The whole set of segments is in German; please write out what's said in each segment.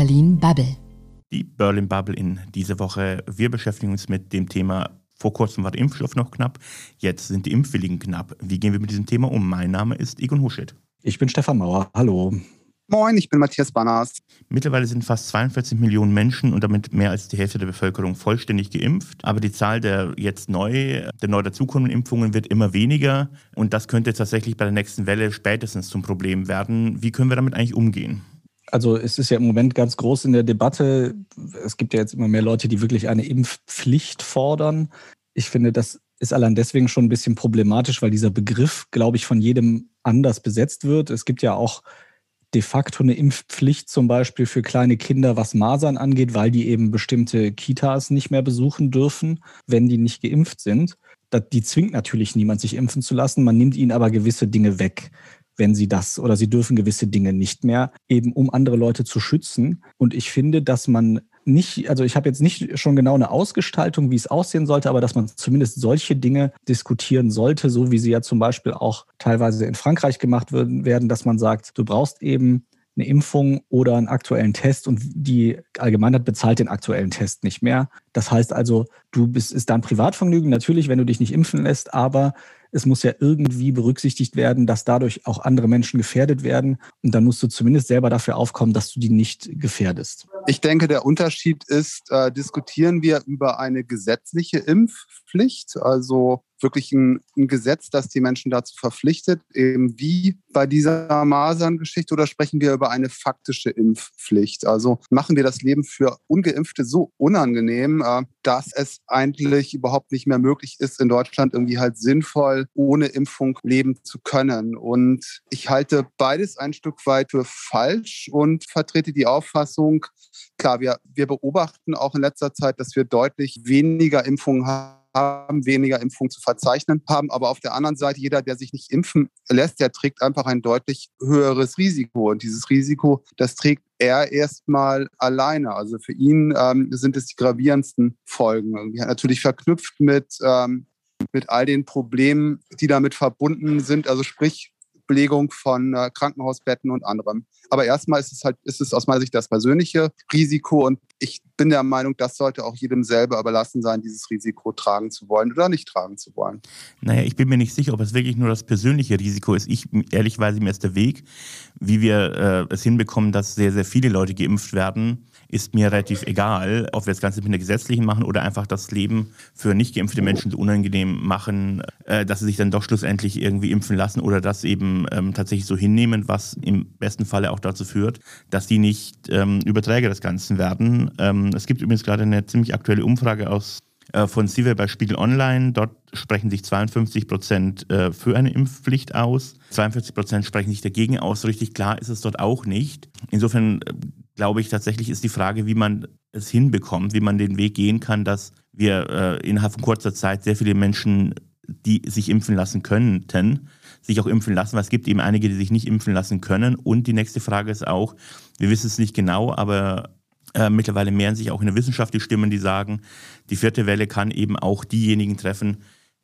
Berlin Bubble. Die Berlin Bubble in dieser Woche. Wir beschäftigen uns mit dem Thema vor kurzem war der Impfstoff noch knapp, jetzt sind die Impfwilligen knapp. Wie gehen wir mit diesem Thema um? Mein Name ist Egon Huschet. Ich bin Stefan Mauer. Hallo. Moin, ich bin Matthias Banners. Mittlerweile sind fast 42 Millionen Menschen und damit mehr als die Hälfte der Bevölkerung vollständig geimpft. Aber die Zahl der jetzt neu, der neu dazukommenden Impfungen wird immer weniger. Und das könnte tatsächlich bei der nächsten Welle spätestens zum Problem werden. Wie können wir damit eigentlich umgehen? Also es ist ja im Moment ganz groß in der Debatte. Es gibt ja jetzt immer mehr Leute, die wirklich eine Impfpflicht fordern. Ich finde, das ist allein deswegen schon ein bisschen problematisch, weil dieser Begriff, glaube ich, von jedem anders besetzt wird. Es gibt ja auch de facto eine Impfpflicht zum Beispiel für kleine Kinder, was Masern angeht, weil die eben bestimmte Kitas nicht mehr besuchen dürfen, wenn die nicht geimpft sind. Die zwingt natürlich niemand, sich impfen zu lassen. Man nimmt ihnen aber gewisse Dinge weg wenn sie das oder sie dürfen gewisse Dinge nicht mehr, eben um andere Leute zu schützen. Und ich finde, dass man nicht, also ich habe jetzt nicht schon genau eine Ausgestaltung, wie es aussehen sollte, aber dass man zumindest solche Dinge diskutieren sollte, so wie sie ja zum Beispiel auch teilweise in Frankreich gemacht werden, dass man sagt, du brauchst eben eine Impfung oder einen aktuellen Test und die Allgemeinheit bezahlt den aktuellen Test nicht mehr. Das heißt also, du bist, ist dein Privatvergnügen natürlich, wenn du dich nicht impfen lässt, aber es muss ja irgendwie berücksichtigt werden, dass dadurch auch andere Menschen gefährdet werden. Und dann musst du zumindest selber dafür aufkommen, dass du die nicht gefährdest. Ich denke, der Unterschied ist, äh, diskutieren wir über eine gesetzliche Impfpflicht, also wirklich ein, ein, Gesetz, das die Menschen dazu verpflichtet, eben wie bei dieser Maserngeschichte oder sprechen wir über eine faktische Impfpflicht? Also machen wir das Leben für ungeimpfte so unangenehm, äh, dass es eigentlich überhaupt nicht mehr möglich ist, in Deutschland irgendwie halt sinnvoll ohne Impfung leben zu können. Und ich halte beides ein Stück weit für falsch und vertrete die Auffassung, klar, wir, wir beobachten auch in letzter Zeit, dass wir deutlich weniger Impfungen haben haben, weniger Impfungen zu verzeichnen haben. Aber auf der anderen Seite, jeder, der sich nicht impfen lässt, der trägt einfach ein deutlich höheres Risiko. Und dieses Risiko, das trägt er erstmal alleine. Also für ihn ähm, sind es die gravierendsten Folgen. Natürlich verknüpft mit, ähm, mit all den Problemen, die damit verbunden sind. Also sprich, Belegung von äh, Krankenhausbetten und anderem. Aber erstmal ist es halt, ist es aus meiner Sicht das persönliche Risiko und ich bin der Meinung, das sollte auch jedem selber überlassen sein, dieses Risiko tragen zu wollen oder nicht tragen zu wollen. Naja, ich bin mir nicht sicher, ob es wirklich nur das persönliche Risiko ist. Ich, ehrlich weiß, mir ist der Weg, wie wir äh, es hinbekommen, dass sehr, sehr viele Leute geimpft werden, ist mir relativ egal, ob wir das Ganze mit einer gesetzlichen machen oder einfach das Leben für nicht geimpfte Menschen so unangenehm machen, äh, dass sie sich dann doch schlussendlich irgendwie impfen lassen oder das eben ähm, tatsächlich so hinnehmen, was im besten Falle auch dazu führt, dass die nicht ähm, Überträger des Ganzen werden. Ähm, es gibt übrigens gerade eine ziemlich aktuelle Umfrage aus äh, von CIVE bei Spiegel Online. Dort sprechen sich 52 Prozent äh, für eine Impfpflicht aus. 42 Prozent sprechen sich dagegen aus. Richtig klar ist es dort auch nicht. Insofern äh, glaube ich tatsächlich ist die Frage, wie man es hinbekommt, wie man den Weg gehen kann, dass wir innerhalb von kurzer Zeit sehr viele Menschen, die sich impfen lassen könnten, sich auch impfen lassen, weil es gibt eben einige, die sich nicht impfen lassen können. Und die nächste Frage ist auch, wir wissen es nicht genau, aber äh, mittlerweile mehren sich auch in der Wissenschaft die Stimmen, die sagen, die vierte Welle kann eben auch diejenigen treffen,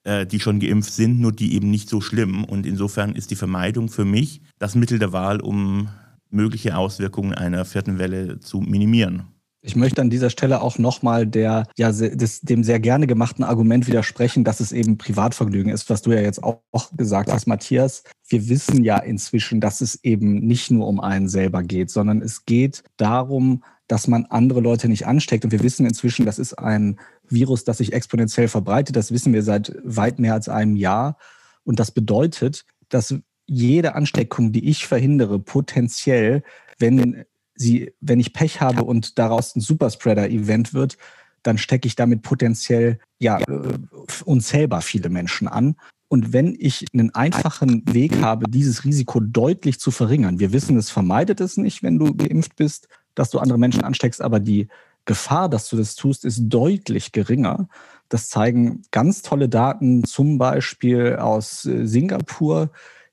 äh, die schon geimpft sind, nur die eben nicht so schlimm. Und insofern ist die Vermeidung für mich das Mittel der Wahl, um mögliche Auswirkungen einer vierten Welle zu minimieren. Ich möchte an dieser Stelle auch nochmal der, ja, dem sehr gerne gemachten Argument widersprechen, dass es eben Privatvergnügen ist, was du ja jetzt auch gesagt hast, Matthias. Wir wissen ja inzwischen, dass es eben nicht nur um einen selber geht, sondern es geht darum, dass man andere Leute nicht ansteckt. Und wir wissen inzwischen, das ist ein Virus, das sich exponentiell verbreitet. Das wissen wir seit weit mehr als einem Jahr. Und das bedeutet, dass jede Ansteckung, die ich verhindere, potenziell, wenn sie, wenn ich Pech habe und daraus ein Superspreader-Event wird, dann stecke ich damit potenziell ja, äh, unzählbar viele Menschen an. Und wenn ich einen einfachen Weg habe, dieses Risiko deutlich zu verringern, wir wissen, es vermeidet es nicht, wenn du geimpft bist, dass du andere Menschen ansteckst, aber die Gefahr, dass du das tust, ist deutlich geringer. Das zeigen ganz tolle Daten, zum Beispiel aus äh, Singapur.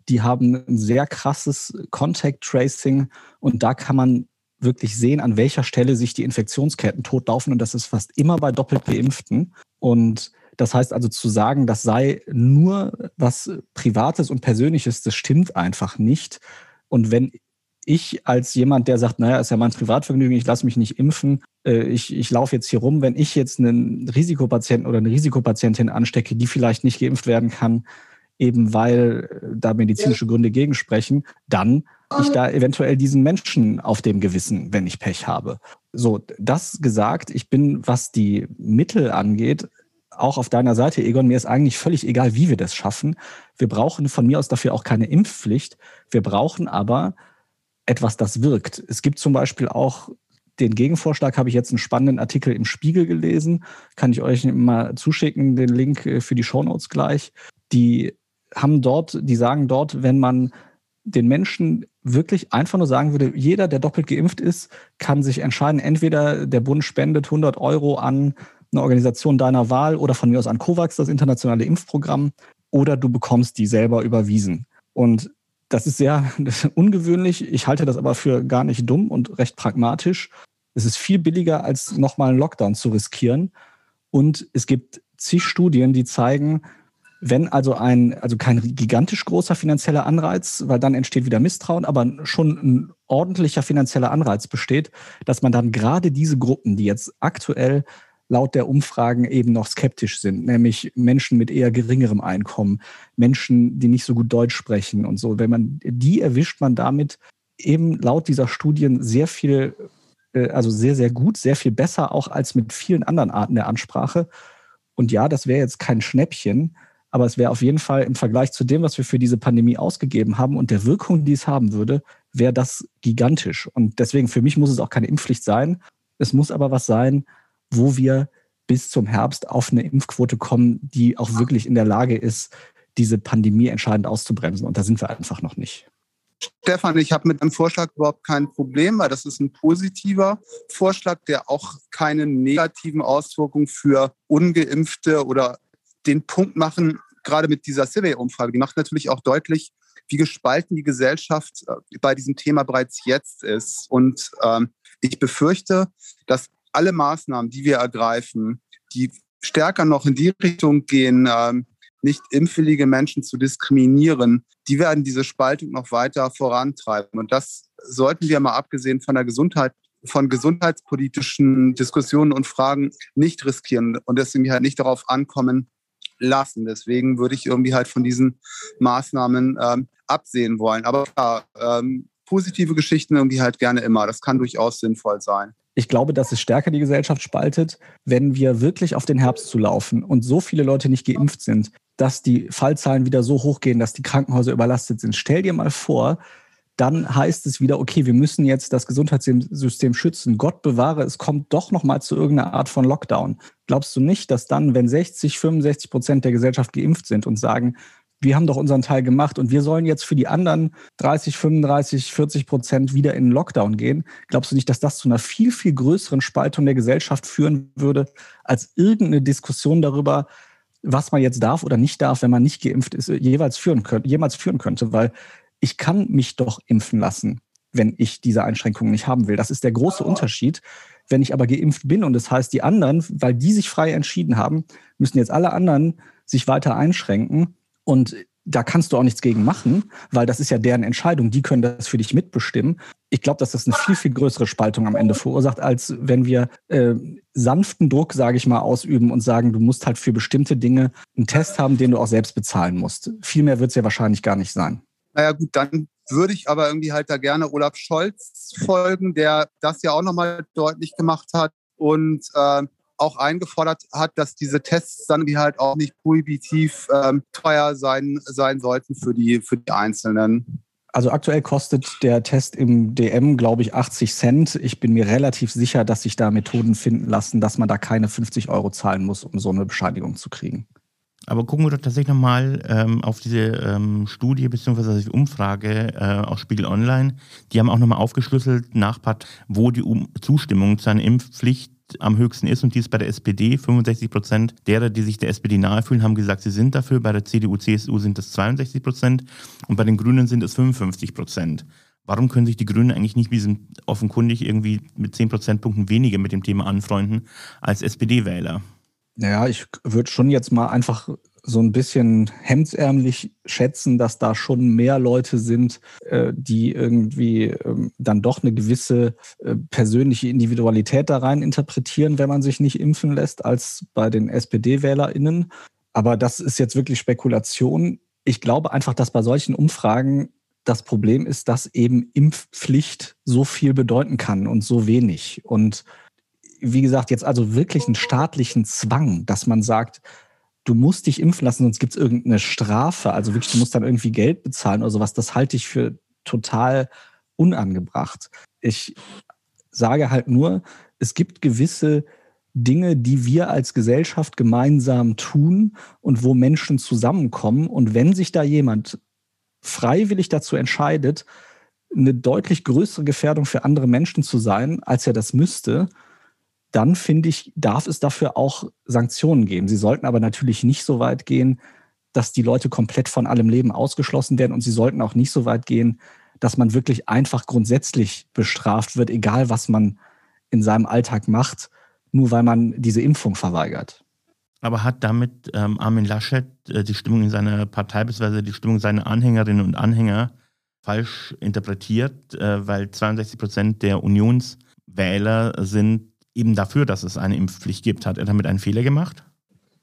Die haben ein sehr krasses Contact Tracing und da kann man wirklich sehen, an welcher Stelle sich die Infektionsketten totlaufen und das ist fast immer bei doppelt Geimpften. Und das heißt also zu sagen, das sei nur was Privates und Persönliches, das stimmt einfach nicht. Und wenn ich als jemand, der sagt, naja, ist ja mein Privatvergnügen, ich lasse mich nicht impfen, äh, ich, ich laufe jetzt hier rum, wenn ich jetzt einen Risikopatienten oder eine Risikopatientin anstecke, die vielleicht nicht geimpft werden kann, eben weil äh, da medizinische Gründe gegensprechen, dann ich da eventuell diesen Menschen auf dem Gewissen, wenn ich Pech habe. So, das gesagt, ich bin, was die Mittel angeht, auch auf deiner Seite, Egon, mir ist eigentlich völlig egal, wie wir das schaffen. Wir brauchen von mir aus dafür auch keine Impfpflicht. Wir brauchen aber etwas, das wirkt. Es gibt zum Beispiel auch den Gegenvorschlag, habe ich jetzt einen spannenden Artikel im Spiegel gelesen. Kann ich euch mal zuschicken, den Link äh, für die Shownotes gleich. Die haben dort, die sagen dort, wenn man den Menschen wirklich einfach nur sagen würde, jeder, der doppelt geimpft ist, kann sich entscheiden, entweder der Bund spendet 100 Euro an eine Organisation deiner Wahl oder von mir aus an COVAX, das internationale Impfprogramm, oder du bekommst die selber überwiesen. Und das ist sehr ungewöhnlich. Ich halte das aber für gar nicht dumm und recht pragmatisch. Es ist viel billiger, als nochmal einen Lockdown zu riskieren. Und es gibt zig Studien, die zeigen, wenn also ein, also kein gigantisch großer finanzieller Anreiz, weil dann entsteht wieder Misstrauen, aber schon ein ordentlicher finanzieller Anreiz besteht, dass man dann gerade diese Gruppen, die jetzt aktuell laut der Umfragen eben noch skeptisch sind, nämlich Menschen mit eher geringerem Einkommen, Menschen, die nicht so gut Deutsch sprechen und so. Wenn man die erwischt man damit eben laut dieser Studien sehr viel, äh, also sehr, sehr gut, sehr viel besser auch als mit vielen anderen Arten der Ansprache. Und ja, das wäre jetzt kein Schnäppchen, aber es wäre auf jeden Fall im Vergleich zu dem, was wir für diese Pandemie ausgegeben haben und der Wirkung, die es haben würde, wäre das gigantisch. Und deswegen für mich muss es auch keine Impfpflicht sein. Es muss aber was sein, wo wir bis zum Herbst auf eine Impfquote kommen, die auch wirklich in der Lage ist, diese Pandemie entscheidend auszubremsen. Und da sind wir einfach noch nicht. Stefan, ich habe mit dem Vorschlag überhaupt kein Problem, weil das ist ein positiver Vorschlag, der auch keine negativen Auswirkungen für ungeimpfte oder den Punkt machen, gerade mit dieser Survey-Umfrage, die macht natürlich auch deutlich, wie gespalten die Gesellschaft äh, bei diesem Thema bereits jetzt ist. Und ähm, ich befürchte, dass alle Maßnahmen, die wir ergreifen, die stärker noch in die Richtung gehen, ähm, nicht impfwillige Menschen zu diskriminieren, die werden diese Spaltung noch weiter vorantreiben. Und das sollten wir mal abgesehen von der Gesundheit, von gesundheitspolitischen Diskussionen und Fragen nicht riskieren und deswegen halt nicht darauf ankommen lassen. Deswegen würde ich irgendwie halt von diesen Maßnahmen ähm, absehen wollen. Aber klar, ähm, positive Geschichten irgendwie halt gerne immer. Das kann durchaus sinnvoll sein. Ich glaube, dass es stärker die Gesellschaft spaltet, wenn wir wirklich auf den Herbst zulaufen und so viele Leute nicht geimpft sind, dass die Fallzahlen wieder so hoch gehen, dass die Krankenhäuser überlastet sind. Stell dir mal vor, dann heißt es wieder, okay, wir müssen jetzt das Gesundheitssystem schützen. Gott bewahre, es kommt doch noch mal zu irgendeiner Art von Lockdown. Glaubst du nicht, dass dann, wenn 60, 65 Prozent der Gesellschaft geimpft sind und sagen, wir haben doch unseren Teil gemacht und wir sollen jetzt für die anderen 30, 35, 40 Prozent wieder in den Lockdown gehen. Glaubst du nicht, dass das zu einer viel, viel größeren Spaltung der Gesellschaft führen würde, als irgendeine Diskussion darüber, was man jetzt darf oder nicht darf, wenn man nicht geimpft ist, jeweils führen könnte, jemals führen könnte? Weil ich kann mich doch impfen lassen, wenn ich diese Einschränkungen nicht haben will. Das ist der große Unterschied. Wenn ich aber geimpft bin und das heißt, die anderen, weil die sich frei entschieden haben, müssen jetzt alle anderen sich weiter einschränken und da kannst du auch nichts gegen machen, weil das ist ja deren Entscheidung. Die können das für dich mitbestimmen. Ich glaube, dass das eine viel, viel größere Spaltung am Ende verursacht, als wenn wir äh, sanften Druck, sage ich mal, ausüben und sagen, du musst halt für bestimmte Dinge einen Test haben, den du auch selbst bezahlen musst. Viel mehr wird es ja wahrscheinlich gar nicht sein. Naja gut, dann würde ich aber irgendwie halt da gerne Olaf Scholz folgen, der das ja auch nochmal deutlich gemacht hat und äh, auch eingefordert hat, dass diese Tests dann wie halt auch nicht prohibitiv ähm, teuer sein, sein sollten für die, für die Einzelnen. Also aktuell kostet der Test im DM, glaube ich, 80 Cent. Ich bin mir relativ sicher, dass sich da Methoden finden lassen, dass man da keine 50 Euro zahlen muss, um so eine Bescheinigung zu kriegen. Aber gucken wir doch tatsächlich nochmal ähm, auf diese ähm, Studie bzw. die Umfrage äh, aus Spiegel Online. Die haben auch nochmal aufgeschlüsselt nach Part, wo die um Zustimmung zu einer Impfpflicht am höchsten ist und die ist bei der SPD. 65 Prozent derer, die sich der SPD nahe fühlen, haben gesagt, sie sind dafür. Bei der CDU, CSU sind es 62 Prozent und bei den Grünen sind es 55 Prozent. Warum können sich die Grünen eigentlich nicht, wie offenkundig, irgendwie mit 10 Prozentpunkten weniger mit dem Thema anfreunden als SPD-Wähler? Naja, ich würde schon jetzt mal einfach so ein bisschen hemdsärmlich schätzen, dass da schon mehr Leute sind, äh, die irgendwie ähm, dann doch eine gewisse äh, persönliche Individualität da rein interpretieren, wenn man sich nicht impfen lässt, als bei den SPD-WählerInnen. Aber das ist jetzt wirklich Spekulation. Ich glaube einfach, dass bei solchen Umfragen das Problem ist, dass eben Impfpflicht so viel bedeuten kann und so wenig. Und wie gesagt, jetzt also wirklich einen staatlichen Zwang, dass man sagt, du musst dich impfen lassen, sonst gibt es irgendeine Strafe. Also wirklich, du musst dann irgendwie Geld bezahlen oder sowas. Das halte ich für total unangebracht. Ich sage halt nur, es gibt gewisse Dinge, die wir als Gesellschaft gemeinsam tun und wo Menschen zusammenkommen. Und wenn sich da jemand freiwillig dazu entscheidet, eine deutlich größere Gefährdung für andere Menschen zu sein, als er das müsste, dann finde ich, darf es dafür auch Sanktionen geben. Sie sollten aber natürlich nicht so weit gehen, dass die Leute komplett von allem Leben ausgeschlossen werden und sie sollten auch nicht so weit gehen, dass man wirklich einfach grundsätzlich bestraft wird, egal was man in seinem Alltag macht, nur weil man diese Impfung verweigert. Aber hat damit ähm, Armin Laschet äh, die Stimmung in seiner Partei bzw. die Stimmung seiner Anhängerinnen und Anhänger falsch interpretiert, äh, weil 62 Prozent der Unionswähler sind eben dafür, dass es eine Impfpflicht gibt. Hat er damit einen Fehler gemacht?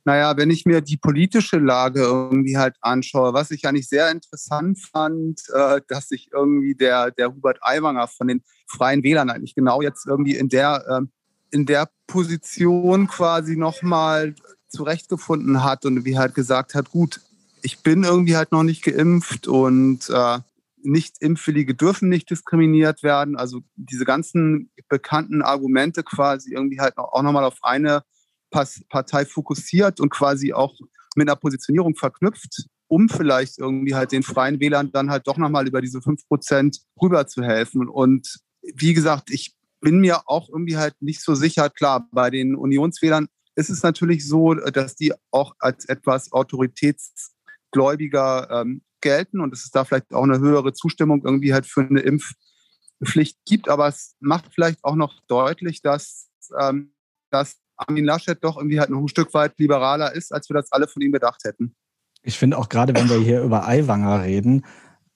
Naja, wenn ich mir die politische Lage irgendwie halt anschaue, was ich eigentlich sehr interessant fand, äh, dass sich irgendwie der, der Hubert Aiwanger von den Freien Wählern eigentlich genau jetzt irgendwie in der, äh, in der Position quasi nochmal zurechtgefunden hat und wie halt gesagt hat, gut, ich bin irgendwie halt noch nicht geimpft und äh, nicht Impfwillige dürfen nicht diskriminiert werden. Also diese ganzen bekannten Argumente quasi irgendwie halt auch nochmal auf eine Partei fokussiert und quasi auch mit einer Positionierung verknüpft, um vielleicht irgendwie halt den freien Wählern dann halt doch nochmal über diese 5% rüber zu helfen. Und wie gesagt, ich bin mir auch irgendwie halt nicht so sicher. Klar, bei den Unionswählern ist es natürlich so, dass die auch als etwas autoritätsgläubiger ähm, gelten und dass es da vielleicht auch eine höhere Zustimmung irgendwie halt für eine Impfpflicht gibt. Aber es macht vielleicht auch noch deutlich, dass, ähm, dass Armin Laschet doch irgendwie halt noch ein Stück weit liberaler ist, als wir das alle von ihm gedacht hätten. Ich finde auch gerade, wenn wir hier über Aiwanger reden,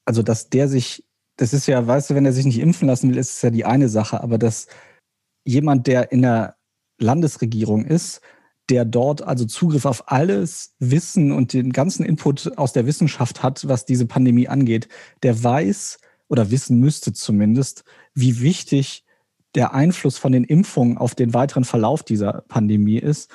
also dass der sich, das ist ja, weißt du, wenn er sich nicht impfen lassen will, ist es ja die eine Sache, aber dass jemand, der in der Landesregierung ist, der dort also Zugriff auf alles Wissen und den ganzen Input aus der Wissenschaft hat, was diese Pandemie angeht, der weiß oder wissen müsste zumindest, wie wichtig der Einfluss von den Impfungen auf den weiteren Verlauf dieser Pandemie ist.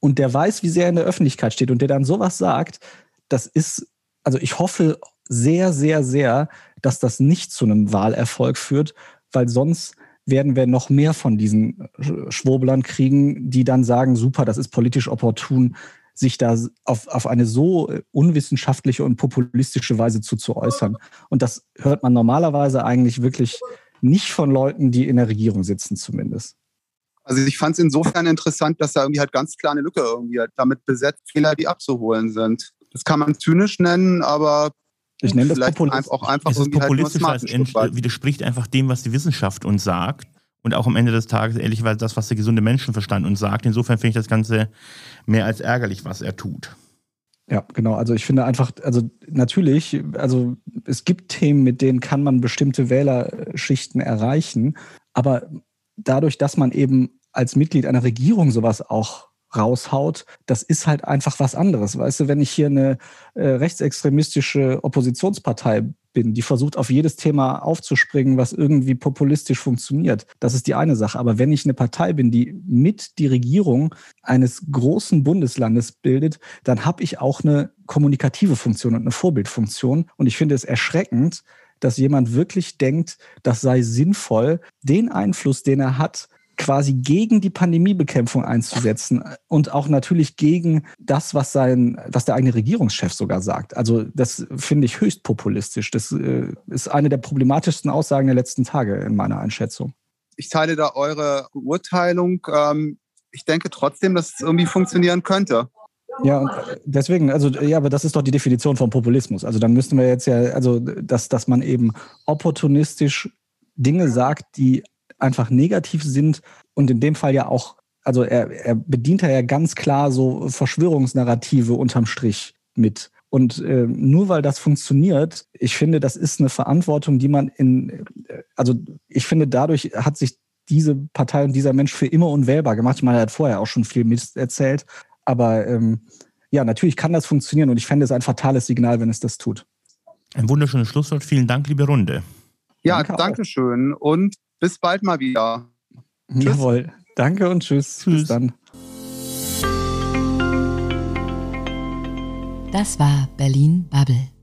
Und der weiß, wie sehr er in der Öffentlichkeit steht und der dann sowas sagt, das ist, also ich hoffe sehr, sehr, sehr, dass das nicht zu einem Wahlerfolg führt, weil sonst werden wir noch mehr von diesen Schwurblern kriegen, die dann sagen, super, das ist politisch opportun, sich da auf, auf eine so unwissenschaftliche und populistische Weise zu, zu äußern. Und das hört man normalerweise eigentlich wirklich nicht von Leuten, die in der Regierung sitzen zumindest. Also ich fand es insofern interessant, dass da irgendwie halt ganz klar eine Lücke irgendwie halt damit besetzt, Fehler, die abzuholen sind. Das kann man zynisch nennen, aber ich nenne das Populismus. Auch einfach es ist halt populistisch, halt es widerspricht einfach dem, was die Wissenschaft uns sagt. Und auch am Ende des Tages, ehrlicherweise, das, was der gesunde Menschenverstand uns sagt. Insofern finde ich das Ganze mehr als ärgerlich, was er tut. Ja, genau. Also ich finde einfach, also natürlich, also es gibt Themen, mit denen kann man bestimmte Wählerschichten erreichen. Aber dadurch, dass man eben als Mitglied einer Regierung sowas auch raushaut, das ist halt einfach was anderes. Weißt du, wenn ich hier eine äh, rechtsextremistische Oppositionspartei bin, die versucht, auf jedes Thema aufzuspringen, was irgendwie populistisch funktioniert, das ist die eine Sache. Aber wenn ich eine Partei bin, die mit die Regierung eines großen Bundeslandes bildet, dann habe ich auch eine kommunikative Funktion und eine Vorbildfunktion. Und ich finde es erschreckend, dass jemand wirklich denkt, das sei sinnvoll, den Einfluss, den er hat, quasi gegen die Pandemiebekämpfung einzusetzen und auch natürlich gegen das, was sein, was der eigene Regierungschef sogar sagt. Also das finde ich höchst populistisch. Das äh, ist eine der problematischsten Aussagen der letzten Tage in meiner Einschätzung. Ich teile da eure Beurteilung. Ähm, ich denke trotzdem, dass es irgendwie funktionieren könnte. Ja, und deswegen, also ja, aber das ist doch die Definition von Populismus. Also dann müssten wir jetzt ja, also dass, dass man eben opportunistisch Dinge sagt, die einfach negativ sind und in dem Fall ja auch, also er, er bedient ja ganz klar so Verschwörungsnarrative unterm Strich. mit. Und äh, nur weil das funktioniert, ich finde, das ist eine Verantwortung, die man in, äh, also ich finde, dadurch hat sich diese Partei und dieser Mensch für immer unwählbar gemacht. Ich meine, er hat vorher auch schon viel Mist erzählt. Aber ähm, ja, natürlich kann das funktionieren und ich fände es ein fatales Signal, wenn es das tut. Ein wunderschönes Schlusswort. Vielen Dank, liebe Runde. Ja, danke schön und bis bald mal wieder. Tschüss. Jawohl. Danke und tschüss. tschüss. Bis dann. Das war Berlin Bubble.